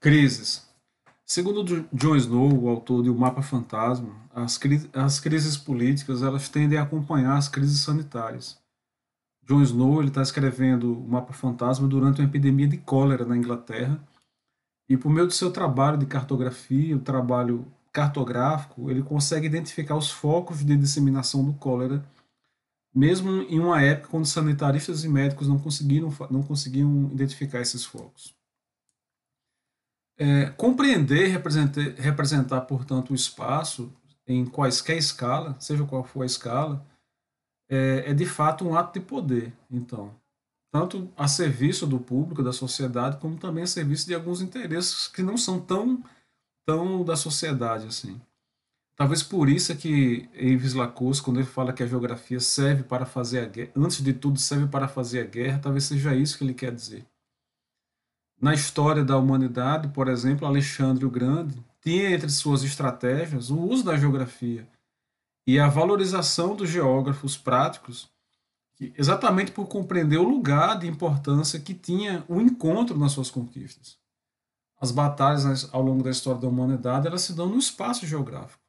Crises. Segundo John Snow, o autor de O Mapa Fantasma, as, cri as crises políticas elas tendem a acompanhar as crises sanitárias. John Snow está escrevendo O Mapa Fantasma durante uma epidemia de cólera na Inglaterra e por meio do seu trabalho de cartografia, o trabalho cartográfico, ele consegue identificar os focos de disseminação do cólera, mesmo em uma época quando sanitaristas e médicos não conseguiram não conseguiam identificar esses focos. É, compreender e representar, portanto, o espaço em quaisquer escala, seja qual for a escala, é, é, de fato um ato de poder, então. Tanto a serviço do público, da sociedade, como também a serviço de alguns interesses que não são tão, tão da sociedade assim. Talvez por isso é que Yves Lacoste, quando ele fala que a geografia serve para fazer a guerra, antes de tudo serve para fazer a guerra, talvez seja isso que ele quer dizer. Na história da humanidade, por exemplo, Alexandre o Grande tinha entre suas estratégias o uso da geografia e a valorização dos geógrafos práticos, exatamente por compreender o lugar de importância que tinha o encontro nas suas conquistas. As batalhas ao longo da história da humanidade elas se dão no espaço geográfico.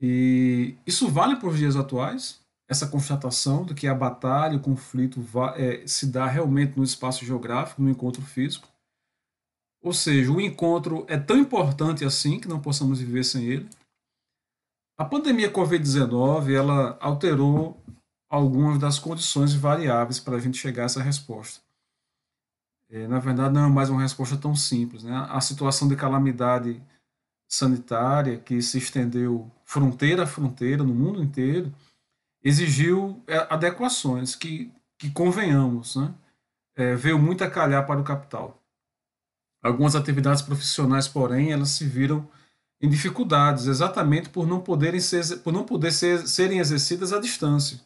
E isso vale para os dias atuais, essa constatação de que a batalha, o conflito é, se dá realmente no espaço geográfico, no encontro físico. Ou seja, o encontro é tão importante assim que não possamos viver sem ele. A pandemia Covid-19 ela alterou algumas das condições variáveis para a gente chegar a essa resposta. É, na verdade, não é mais uma resposta tão simples. Né? A situação de calamidade sanitária que se estendeu fronteira a fronteira no mundo inteiro exigiu é, adequações que, que convenhamos, né? É, veio muito a calhar para o capital. Algumas atividades profissionais, porém, elas se viram em dificuldades, exatamente por não poderem ser, por não poder ser, serem exercidas à distância.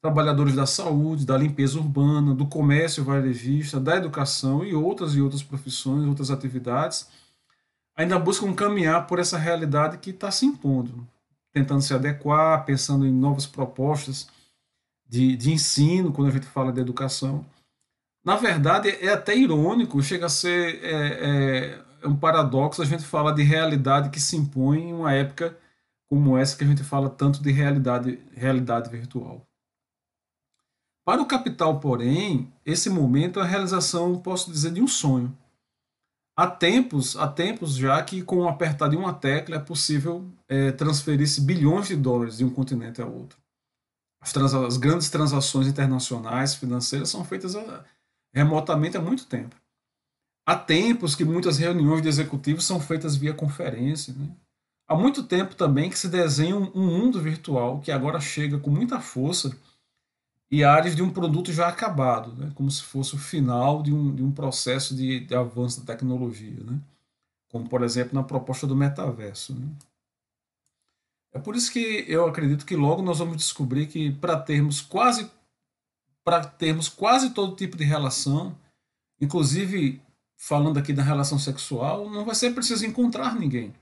Trabalhadores da saúde, da limpeza urbana, do comércio varejista, da educação e outras e outras profissões, outras atividades, ainda buscam caminhar por essa realidade que está se impondo tentando se adequar, pensando em novas propostas de, de ensino, quando a gente fala de educação. Na verdade, é até irônico, chega a ser é, é, um paradoxo a gente falar de realidade que se impõe em uma época como essa que a gente fala tanto de realidade, realidade virtual. Para o capital, porém, esse momento é a realização, posso dizer, de um sonho. Há tempos, há tempos já que com o apertar de uma tecla é possível é, transferir-se bilhões de dólares de um continente ao outro. As, trans, as grandes transações internacionais financeiras são feitas a, ah, remotamente há muito tempo. Há tempos que muitas reuniões de executivos são feitas via conferência. Né? Há muito tempo também que se desenha um, um mundo virtual que agora chega com muita força e áreas de um produto já acabado, né? como se fosse o final de um, de um processo de, de avanço da tecnologia, né? como por exemplo na proposta do metaverso. Né? É por isso que eu acredito que logo nós vamos descobrir que para termos quase para termos quase todo tipo de relação, inclusive falando aqui da relação sexual, não vai ser preciso encontrar ninguém.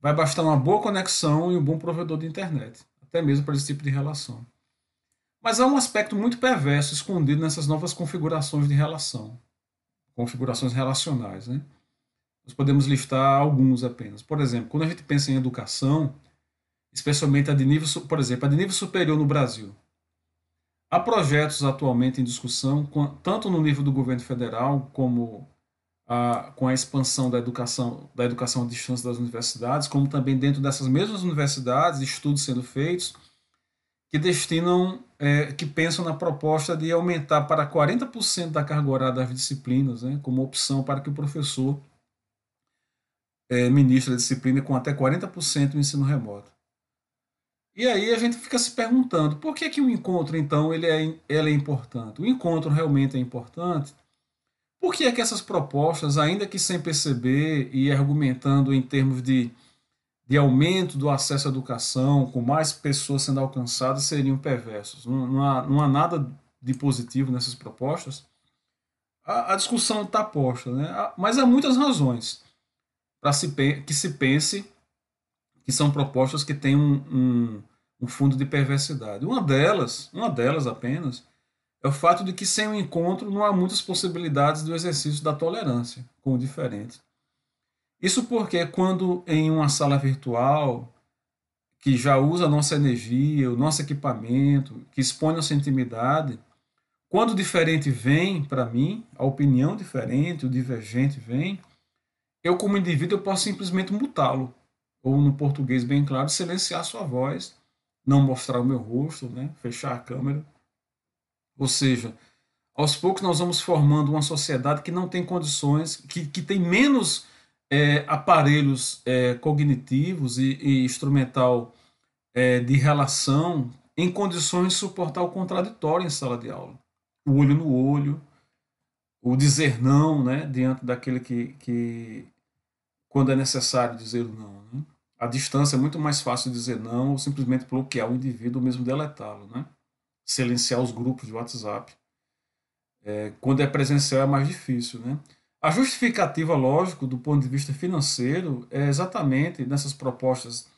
Vai bastar uma boa conexão e um bom provedor de internet, até mesmo para esse tipo de relação. Mas há um aspecto muito perverso escondido nessas novas configurações de relação, configurações relacionais. Né? Nós podemos listar alguns apenas. Por exemplo, quando a gente pensa em educação, especialmente a de nível, por exemplo, a de nível superior no Brasil, há projetos atualmente em discussão, tanto no nível do governo federal como a, com a expansão da educação, da educação à distância das universidades, como também dentro dessas mesmas universidades, estudos sendo feitos que destinam, é, que pensam na proposta de aumentar para 40% da carga horária das disciplinas, né, como opção para que o professor é, ministre a disciplina com até 40% do ensino remoto. E aí a gente fica se perguntando, por que, que o encontro, então, ele é, ele é importante? O encontro realmente é importante? Por que é que essas propostas, ainda que sem perceber e argumentando em termos de de aumento do acesso à educação, com mais pessoas sendo alcançadas, seriam perversos. Não, não, há, não há nada de positivo nessas propostas. A, a discussão está posta, né? mas há muitas razões para se, que se pense que são propostas que têm um, um, um fundo de perversidade. Uma delas, uma delas apenas, é o fato de que sem o encontro não há muitas possibilidades do exercício da tolerância com o diferente. Isso porque quando em uma sala virtual que já usa a nossa energia, o nosso equipamento, que expõe nossa intimidade, quando o diferente vem para mim, a opinião diferente, o divergente vem, eu como indivíduo eu posso simplesmente mutá-lo, ou no português bem claro, silenciar sua voz, não mostrar o meu rosto, né? fechar a câmera. Ou seja, aos poucos nós vamos formando uma sociedade que não tem condições, que, que tem menos é, aparelhos é, cognitivos e, e instrumental é, de relação em condições de suportar o contraditório em sala de aula. O olho no olho, o dizer não, né, diante daquele que, que quando é necessário dizer não. Né? A distância é muito mais fácil dizer não ou simplesmente bloquear o indivíduo ou mesmo deletá-lo, né? silenciar os grupos de WhatsApp. É, quando é presencial é mais difícil, né? A justificativa, lógico, do ponto de vista financeiro, é exatamente nessas propostas,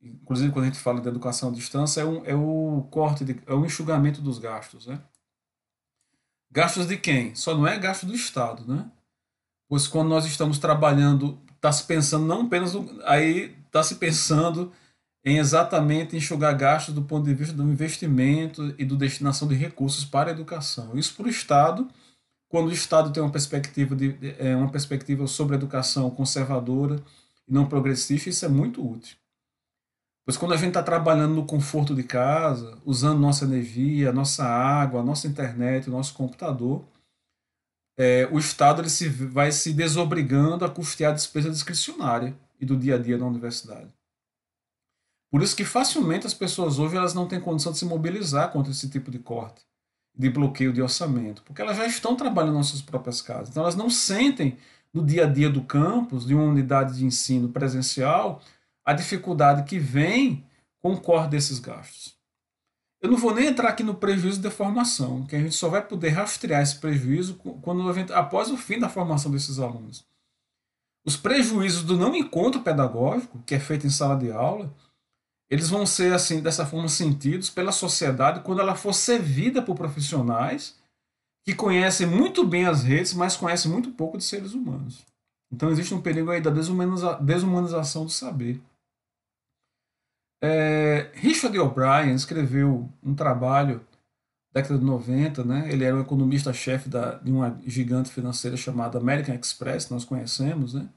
inclusive quando a gente fala de educação à distância, é, um, é o corte, de, é o enxugamento dos gastos, né? Gastos de quem? Só não é gasto do Estado, né? Pois quando nós estamos trabalhando, está se pensando não apenas, aí está se pensando em exatamente enxugar gastos do ponto de vista do investimento e do destinação de recursos para a educação. Isso para o Estado, quando o Estado tem uma perspectiva, de, é, uma perspectiva sobre a educação conservadora e não progressista, isso é muito útil. Pois quando a gente está trabalhando no conforto de casa, usando nossa energia, nossa água, nossa internet, nosso computador, é, o Estado ele se, vai se desobrigando a custear a despesa discricionária e do dia a dia na universidade. Por isso que facilmente as pessoas hoje elas não têm condição de se mobilizar contra esse tipo de corte, de bloqueio de orçamento, porque elas já estão trabalhando nas suas próprias casas. Então elas não sentem no dia a dia do campus, de uma unidade de ensino presencial, a dificuldade que vem com o corte desses gastos. Eu não vou nem entrar aqui no prejuízo de formação, que a gente só vai poder rastrear esse prejuízo quando após o fim da formação desses alunos. Os prejuízos do não encontro pedagógico, que é feito em sala de aula, eles vão ser assim dessa forma sentidos pela sociedade quando ela for servida por profissionais que conhecem muito bem as redes, mas conhecem muito pouco de seres humanos. Então existe um perigo aí da desumaniza desumanização do saber. É, Richard O'Brien escreveu um trabalho década de 90, né? Ele era um economista-chefe de uma gigante financeira chamada American Express, nós conhecemos, né?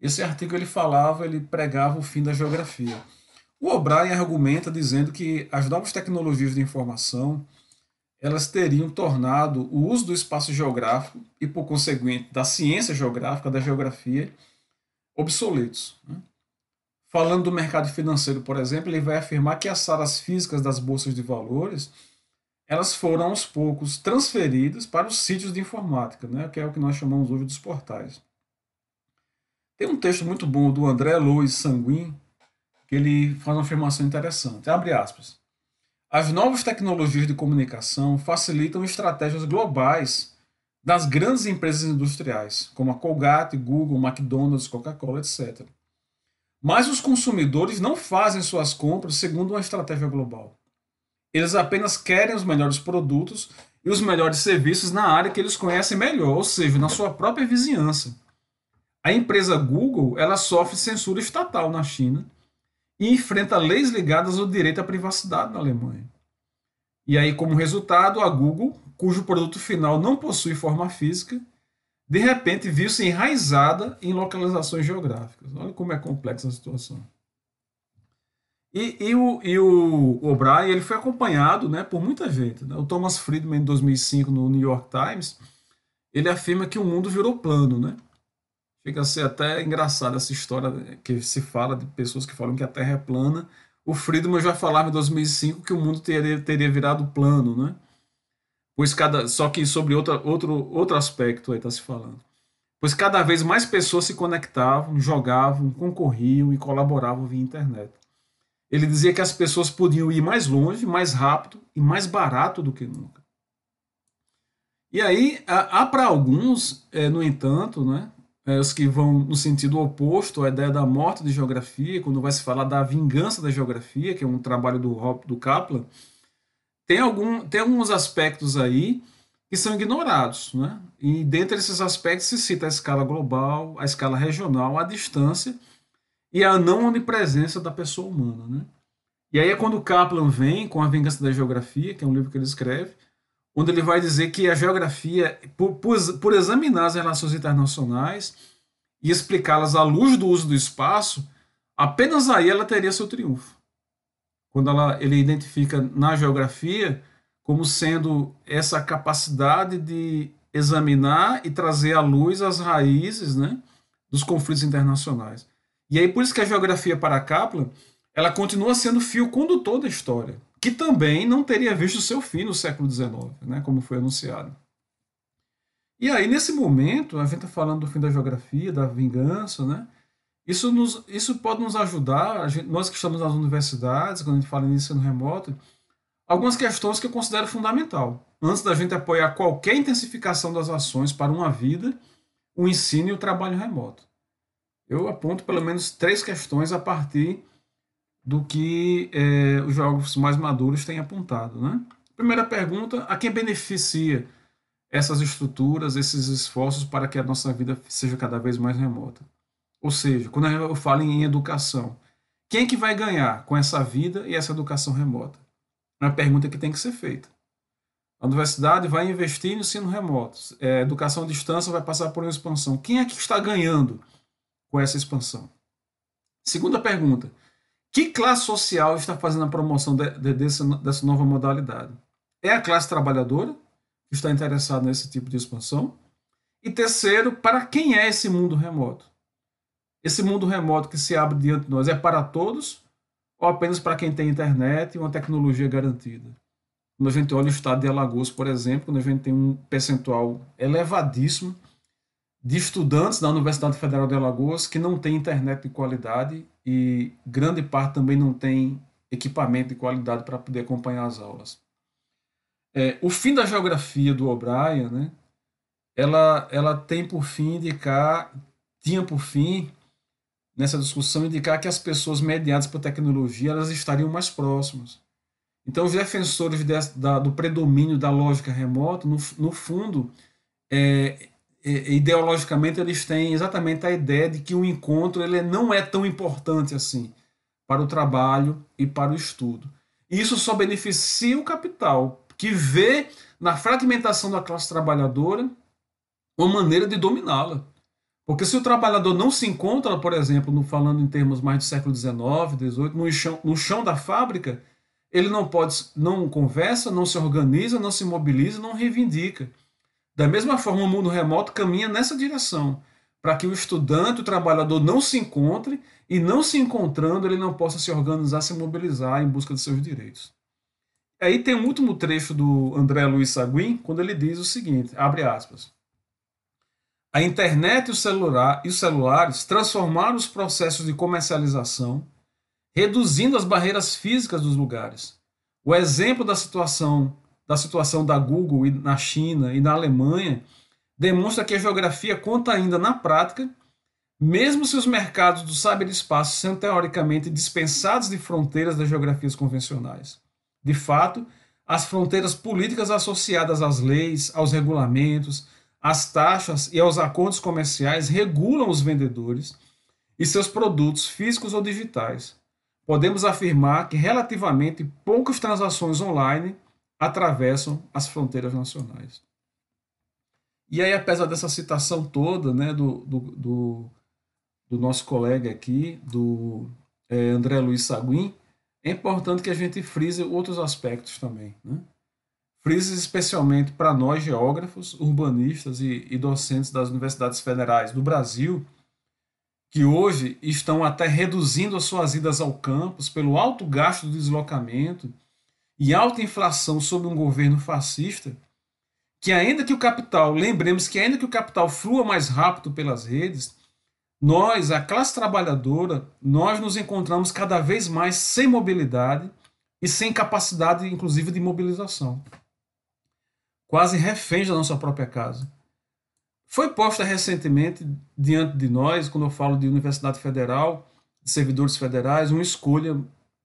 Esse artigo ele falava, ele pregava o fim da geografia. O O'Brien argumenta dizendo que as novas tecnologias de informação elas teriam tornado o uso do espaço geográfico e, por conseguinte, da ciência geográfica, da geografia, obsoletos. Né? Falando do mercado financeiro, por exemplo, ele vai afirmar que as salas físicas das bolsas de valores elas foram aos poucos transferidas para os sítios de informática, né? que é o que nós chamamos hoje dos portais. Tem um texto muito bom do André Louis Sanguin, que ele faz uma afirmação interessante. Abre aspas. As novas tecnologias de comunicação facilitam estratégias globais das grandes empresas industriais, como a Colgate, Google, McDonald's, Coca-Cola, etc. Mas os consumidores não fazem suas compras segundo uma estratégia global. Eles apenas querem os melhores produtos e os melhores serviços na área que eles conhecem melhor, ou seja, na sua própria vizinhança. A empresa Google ela sofre censura estatal na China e enfrenta leis ligadas ao direito à privacidade na Alemanha. E aí, como resultado, a Google, cujo produto final não possui forma física, de repente viu-se enraizada em localizações geográficas. Olha como é complexa a situação. E, e o, e o O'Brien ele foi acompanhado né, por muita gente. Né? O Thomas Friedman, em 2005, no New York Times, ele afirma que o mundo virou plano. Né? Chega a ser até engraçado essa história que se fala de pessoas que falam que a Terra é plana. O Friedman já falava em 2005 que o mundo teria, teria virado plano. Né? Pois cada, só que sobre outra, outro, outro aspecto aí está se falando. Pois cada vez mais pessoas se conectavam, jogavam, concorriam e colaboravam via internet. Ele dizia que as pessoas podiam ir mais longe, mais rápido e mais barato do que nunca. E aí, há, há para alguns, é, no entanto, né, é, os que vão no sentido oposto à ideia da morte de geografia, quando vai se falar da vingança da geografia, que é um trabalho do, do Kaplan, tem, algum, tem alguns aspectos aí que são ignorados, né? E dentre esses aspectos se cita a escala global, a escala regional, a distância e a não onipresença da pessoa humana, né? E aí é quando Kaplan vem com A Vingança da Geografia, que é um livro que ele escreve, onde ele vai dizer que a geografia, por, por, por examinar as relações internacionais e explicá-las à luz do uso do espaço, apenas aí ela teria seu triunfo. Quando ela, ele identifica na geografia como sendo essa capacidade de examinar e trazer à luz as raízes né, dos conflitos internacionais. E aí por isso que a geografia para Kaplan ela continua sendo fio condutor da história, que também não teria visto seu fim no século XIX, né, como foi anunciado. E aí, nesse momento, a gente está falando do fim da geografia, da vingança, né? Isso, nos, isso pode nos ajudar, gente, nós que estamos nas universidades, quando a gente fala em ensino remoto, algumas questões que eu considero fundamental. Antes da gente apoiar qualquer intensificação das ações para uma vida, o ensino e o trabalho remoto. Eu aponto pelo menos três questões a partir do que é, os jogos mais maduros têm apontado. Né? Primeira pergunta: a quem beneficia essas estruturas, esses esforços para que a nossa vida seja cada vez mais remota? Ou seja, quando eu falo em educação, quem é que vai ganhar com essa vida e essa educação remota? É uma pergunta que tem que ser feita. A universidade vai investir no ensino remoto. É, educação à distância vai passar por uma expansão. Quem é que está ganhando com essa expansão? Segunda pergunta: que classe social está fazendo a promoção de, de, dessa, dessa nova modalidade? É a classe trabalhadora que está interessada nesse tipo de expansão? E terceiro, para quem é esse mundo remoto? Esse mundo remoto que se abre diante de nós é para todos ou apenas para quem tem internet e uma tecnologia garantida? Quando a gente olha o estado de Alagoas, por exemplo, quando a gente tem um percentual elevadíssimo de estudantes da Universidade Federal de Alagoas que não tem internet de qualidade e grande parte também não tem equipamento de qualidade para poder acompanhar as aulas. É, o fim da geografia do O'Brien, né, ela, ela tem por fim indicar, tinha por fim, nessa discussão, indicar que as pessoas mediadas por tecnologia elas estariam mais próximas. Então, os defensores de, da, do predomínio da lógica remota, no, no fundo, é, ideologicamente eles têm exatamente a ideia de que o encontro ele não é tão importante assim para o trabalho e para o estudo. Isso só beneficia o capital, que vê na fragmentação da classe trabalhadora uma maneira de dominá-la. Porque se o trabalhador não se encontra, por exemplo, no, falando em termos mais do século XIX, XVIII, no chão, no chão da fábrica, ele não pode, não conversa, não se organiza, não se mobiliza, não reivindica. Da mesma forma, o mundo remoto caminha nessa direção, para que o estudante, o trabalhador não se encontre e não se encontrando, ele não possa se organizar, se mobilizar em busca de seus direitos. Aí tem um último trecho do André Luiz Saguin, quando ele diz o seguinte, abre aspas, a internet e, o celular, e os celulares transformaram os processos de comercialização, reduzindo as barreiras físicas dos lugares. O exemplo da situação da situação da Google na China e na Alemanha demonstra que a geografia conta ainda na prática, mesmo se os mercados do cyberespaço são teoricamente dispensados de fronteiras das geografias convencionais. De fato, as fronteiras políticas associadas às leis, aos regulamentos, às taxas e aos acordos comerciais regulam os vendedores e seus produtos físicos ou digitais. Podemos afirmar que relativamente poucas transações online atravessam as fronteiras nacionais. E aí, apesar dessa citação toda né, do, do, do, do nosso colega aqui, do é, André Luiz Saguin, é importante que a gente frise outros aspectos também. Né? Frise especialmente para nós, geógrafos, urbanistas e, e docentes das universidades federais do Brasil, que hoje estão até reduzindo as suas idas ao campus pelo alto gasto de deslocamento e alta inflação sob um governo fascista, que ainda que o capital, lembremos que ainda que o capital flua mais rápido pelas redes, nós, a classe trabalhadora, nós nos encontramos cada vez mais sem mobilidade e sem capacidade, inclusive, de mobilização. Quase reféns da nossa própria casa. Foi posta recentemente diante de nós, quando eu falo de Universidade Federal, de servidores federais, uma escolha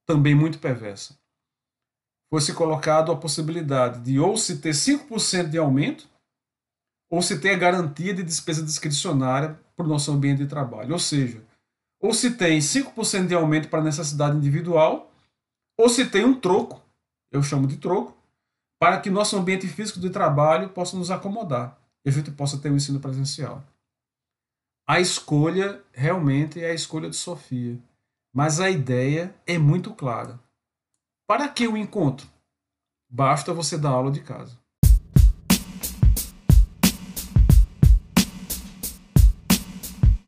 também muito perversa fosse colocado a possibilidade de ou se ter 5% de aumento, ou se ter a garantia de despesa discricionária para o nosso ambiente de trabalho. Ou seja, ou se tem 5% de aumento para necessidade individual, ou se tem um troco, eu chamo de troco, para que nosso ambiente físico de trabalho possa nos acomodar e a gente possa ter um ensino presencial. A escolha realmente é a escolha de Sofia, mas a ideia é muito clara. Para que o encontro? Basta você dar aula de casa.